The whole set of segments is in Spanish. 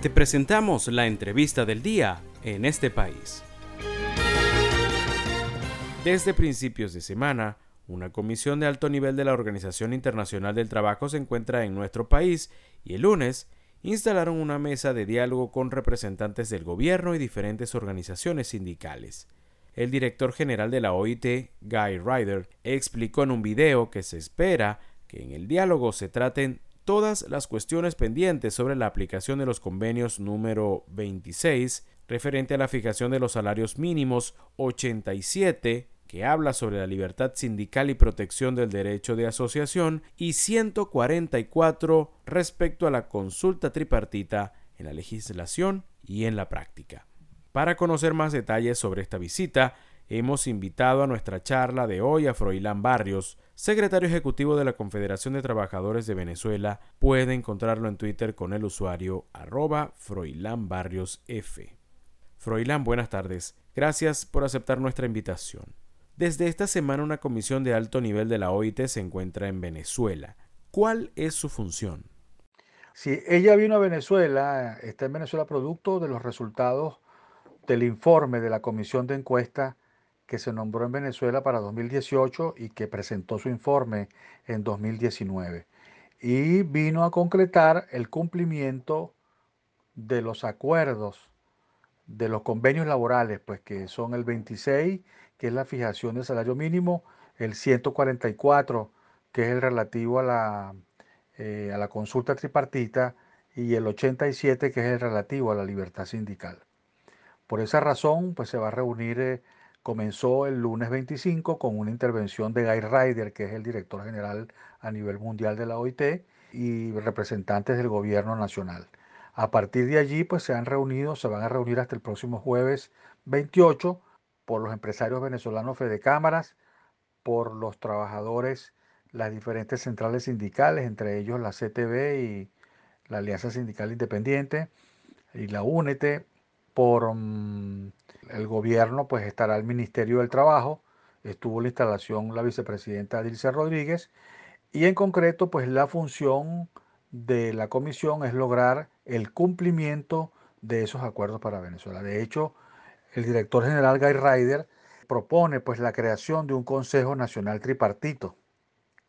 Te presentamos la entrevista del día en este país. Desde principios de semana, una comisión de alto nivel de la Organización Internacional del Trabajo se encuentra en nuestro país y el lunes instalaron una mesa de diálogo con representantes del gobierno y diferentes organizaciones sindicales. El director general de la OIT, Guy Ryder, explicó en un video que se espera que en el diálogo se traten todas las cuestiones pendientes sobre la aplicación de los convenios número 26 referente a la fijación de los salarios mínimos 87 que habla sobre la libertad sindical y protección del derecho de asociación, y 144 respecto a la consulta tripartita en la legislación y en la práctica. Para conocer más detalles sobre esta visita, hemos invitado a nuestra charla de hoy a Froilán Barrios, secretario ejecutivo de la Confederación de Trabajadores de Venezuela. Puede encontrarlo en Twitter con el usuario arroba Froilán Barrios F. Froilán, buenas tardes. Gracias por aceptar nuestra invitación. Desde esta semana una comisión de alto nivel de la OIT se encuentra en Venezuela. ¿Cuál es su función? Sí, ella vino a Venezuela, está en Venezuela producto de los resultados del informe de la comisión de encuesta que se nombró en Venezuela para 2018 y que presentó su informe en 2019. Y vino a concretar el cumplimiento de los acuerdos, de los convenios laborales, pues que son el 26 que es la fijación del salario mínimo, el 144, que es el relativo a la, eh, a la consulta tripartita, y el 87, que es el relativo a la libertad sindical. Por esa razón, pues se va a reunir, eh, comenzó el lunes 25 con una intervención de Guy Ryder, que es el director general a nivel mundial de la OIT, y representantes del gobierno nacional. A partir de allí, pues se han reunido, se van a reunir hasta el próximo jueves 28 por los empresarios venezolanos Fede Cámaras, por los trabajadores, las diferentes centrales sindicales, entre ellos la CTV y la Alianza Sindical Independiente y la UNETE, por mm, el gobierno, pues estará el Ministerio del Trabajo, estuvo la instalación la vicepresidenta Dilce Rodríguez, y en concreto, pues la función de la comisión es lograr el cumplimiento de esos acuerdos para Venezuela. De hecho, el director general Guy Ryder propone pues la creación de un Consejo Nacional Tripartito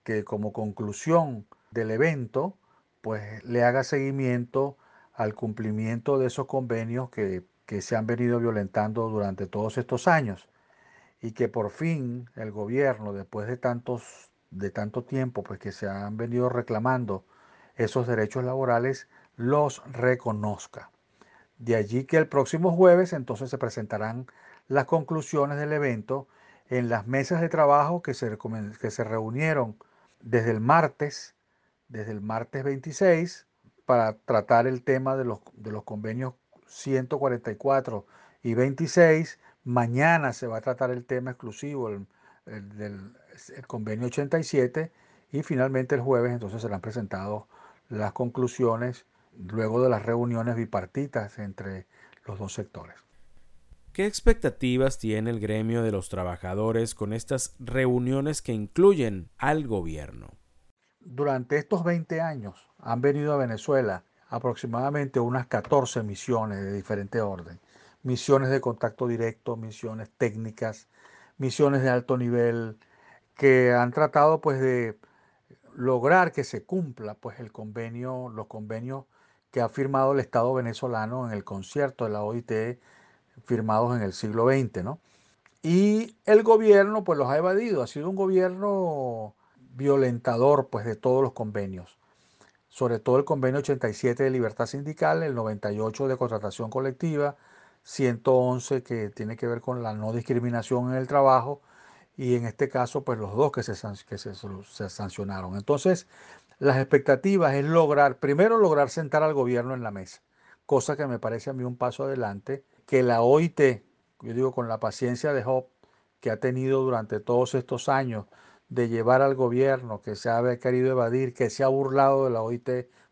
que como conclusión del evento pues le haga seguimiento al cumplimiento de esos convenios que, que se han venido violentando durante todos estos años y que por fin el gobierno después de tantos de tanto tiempo pues que se han venido reclamando esos derechos laborales los reconozca. De allí que el próximo jueves entonces se presentarán las conclusiones del evento en las mesas de trabajo que se, que se reunieron desde el martes, desde el martes 26, para tratar el tema de los, de los convenios 144 y 26. Mañana se va a tratar el tema exclusivo del convenio 87 y finalmente el jueves entonces serán presentados las conclusiones luego de las reuniones bipartitas entre los dos sectores. ¿Qué expectativas tiene el gremio de los trabajadores con estas reuniones que incluyen al gobierno? Durante estos 20 años han venido a Venezuela aproximadamente unas 14 misiones de diferente orden. Misiones de contacto directo, misiones técnicas, misiones de alto nivel, que han tratado pues de lograr que se cumpla pues el convenio, los convenios que ha firmado el Estado venezolano en el concierto de la OIT firmados en el siglo XX, ¿no? Y el gobierno pues los ha evadido, ha sido un gobierno violentador pues de todos los convenios, sobre todo el convenio 87 de libertad sindical, el 98 de contratación colectiva, 111 que tiene que ver con la no discriminación en el trabajo y en este caso pues los dos que se, que se, sancionaron. Entonces las expectativas es lograr, primero lograr sentar al gobierno en la mesa, cosa que me parece a mí un paso adelante, que la OIT, yo digo con la paciencia de Job que ha tenido durante todos estos años de llevar al gobierno que se ha querido evadir, que se ha burlado de la OIT,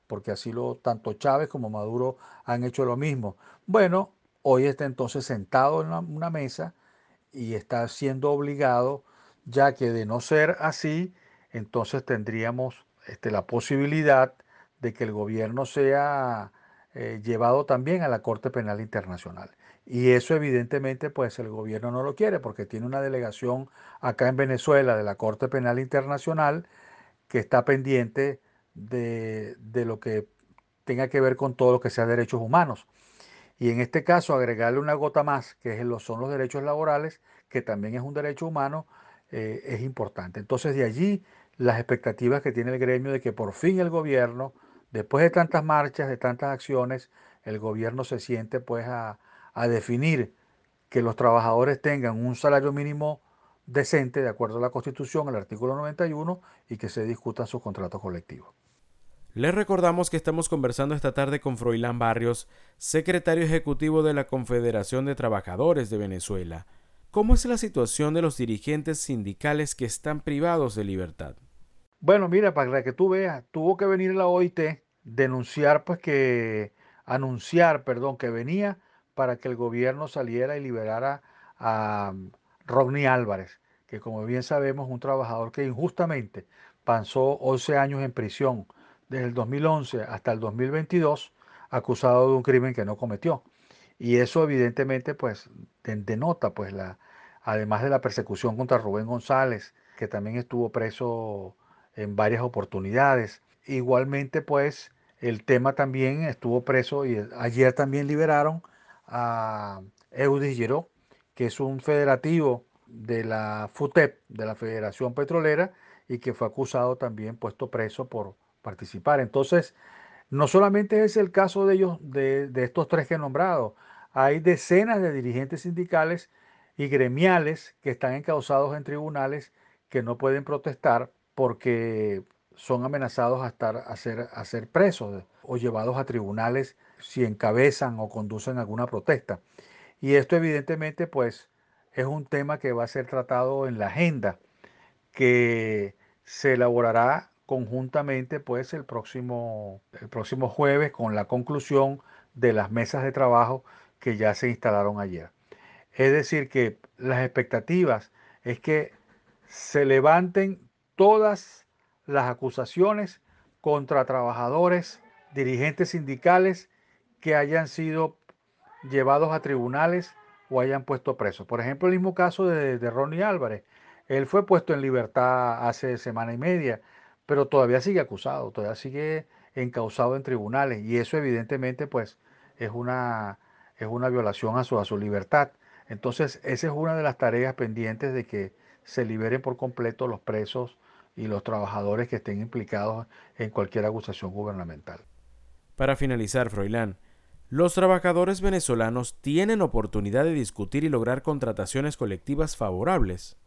porque así lo tanto Chávez como Maduro han hecho lo mismo. Bueno, hoy está entonces sentado en una mesa y está siendo obligado, ya que de no ser así, entonces tendríamos este, la posibilidad de que el gobierno sea eh, llevado también a la Corte Penal Internacional. Y eso evidentemente pues el gobierno no lo quiere porque tiene una delegación acá en Venezuela de la Corte Penal Internacional que está pendiente de, de lo que tenga que ver con todo lo que sea derechos humanos. Y en este caso agregarle una gota más, que son los derechos laborales, que también es un derecho humano, eh, es importante. Entonces de allí las expectativas que tiene el gremio de que por fin el gobierno, después de tantas marchas, de tantas acciones, el gobierno se siente pues a, a definir que los trabajadores tengan un salario mínimo decente de acuerdo a la Constitución, el artículo 91, y que se discutan sus contratos colectivos. Les recordamos que estamos conversando esta tarde con Froilán Barrios, secretario ejecutivo de la Confederación de Trabajadores de Venezuela. ¿Cómo es la situación de los dirigentes sindicales que están privados de libertad? Bueno, mira, para que tú veas, tuvo que venir la OIT denunciar, pues que, anunciar, perdón, que venía para que el gobierno saliera y liberara a Rodney Álvarez, que como bien sabemos es un trabajador que injustamente pasó 11 años en prisión desde el 2011 hasta el 2022 acusado de un crimen que no cometió. Y eso evidentemente pues denota pues la, además de la persecución contra Rubén González, que también estuvo preso en varias oportunidades. Igualmente pues el tema también estuvo preso y ayer también liberaron a Eudis Giró, que es un federativo de la FUTEP, de la Federación Petrolera, y que fue acusado también, puesto preso por participar. Entonces, no solamente es el caso de ellos, de, estos tres que he nombrado, hay decenas de dirigentes sindicales y gremiales que están encausados en tribunales que no pueden protestar porque son amenazados a, estar, a, ser, a ser presos o llevados a tribunales si encabezan o conducen alguna protesta. Y esto evidentemente pues es un tema que va a ser tratado en la agenda que se elaborará conjuntamente pues el próximo, el próximo jueves con la conclusión de las mesas de trabajo que ya se instalaron ayer. Es decir, que las expectativas es que se levanten todas las acusaciones contra trabajadores, dirigentes sindicales que hayan sido llevados a tribunales o hayan puesto presos. Por ejemplo, el mismo caso de, de Ronnie Álvarez. Él fue puesto en libertad hace semana y media pero todavía sigue acusado, todavía sigue encausado en tribunales y eso evidentemente pues es una, es una violación a su, a su libertad. Entonces esa es una de las tareas pendientes de que se liberen por completo los presos y los trabajadores que estén implicados en cualquier acusación gubernamental. Para finalizar, Froilán, los trabajadores venezolanos tienen oportunidad de discutir y lograr contrataciones colectivas favorables.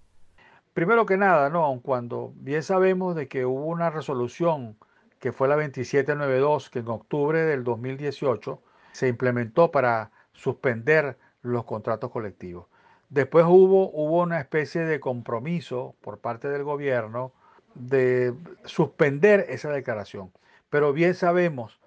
Primero que nada, no, cuando bien sabemos de que hubo una resolución que fue la 2792, que en octubre del 2018 se implementó para suspender los contratos colectivos. Después hubo, hubo una especie de compromiso por parte del gobierno de suspender esa declaración. Pero bien sabemos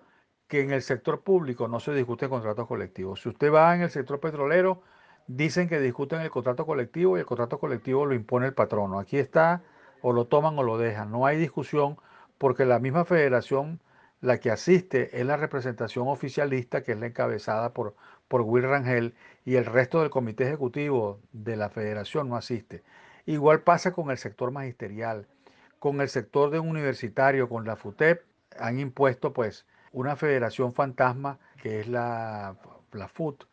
que en el sector público no se discute contratos colectivos. Si usted va en el sector petrolero, dicen que discuten el contrato colectivo y el contrato colectivo lo impone el patrono. Aquí está, o lo toman o lo dejan. No hay discusión porque la misma federación, la que asiste, es la representación oficialista, que es la encabezada por, por Will Rangel, y el resto del comité ejecutivo de la federación no asiste. Igual pasa con el sector magisterial, con el sector de universitario, con la FUTEP, han impuesto pues una federación fantasma que es la, la FUT,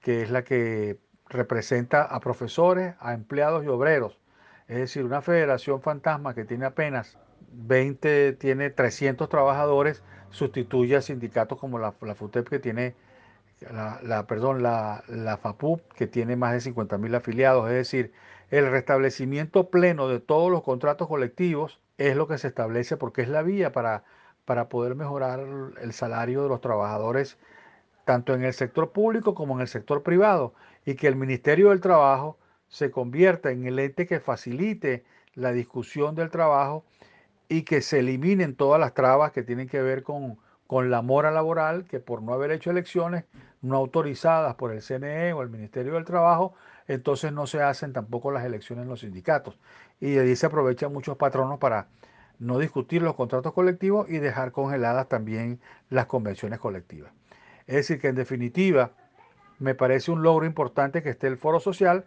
que es la que representa a profesores, a empleados y obreros. Es decir, una federación fantasma que tiene apenas 20, tiene 300 trabajadores, sustituye a sindicatos como la, la FUTEP que tiene, la, perdón, la, la FAPUP que tiene más de 50 mil afiliados. Es decir, el restablecimiento pleno de todos los contratos colectivos es lo que se establece porque es la vía para, para poder mejorar el salario de los trabajadores tanto en el sector público como en el sector privado y que el Ministerio del Trabajo se convierta en el ente que facilite la discusión del trabajo y que se eliminen todas las trabas que tienen que ver con, con la mora laboral, que por no haber hecho elecciones no autorizadas por el CNE o el Ministerio del Trabajo, entonces no se hacen tampoco las elecciones en los sindicatos. Y de ahí se aprovechan muchos patronos para no discutir los contratos colectivos y dejar congeladas también las convenciones colectivas. Es decir, que en definitiva me parece un logro importante que esté el foro social.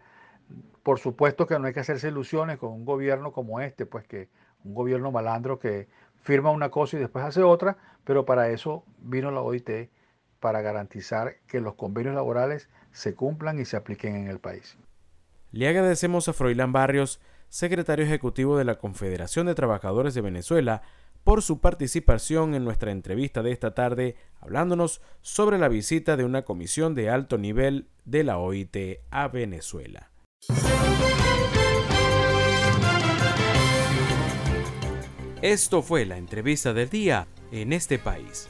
Por supuesto que no hay que hacerse ilusiones con un gobierno como este, pues que un gobierno malandro que firma una cosa y después hace otra, pero para eso vino la OIT, para garantizar que los convenios laborales se cumplan y se apliquen en el país. Le agradecemos a Froilán Barrios, secretario ejecutivo de la Confederación de Trabajadores de Venezuela, por su participación en nuestra entrevista de esta tarde, hablándonos sobre la visita de una comisión de alto nivel de la OIT a Venezuela. Esto fue la entrevista del día en este país.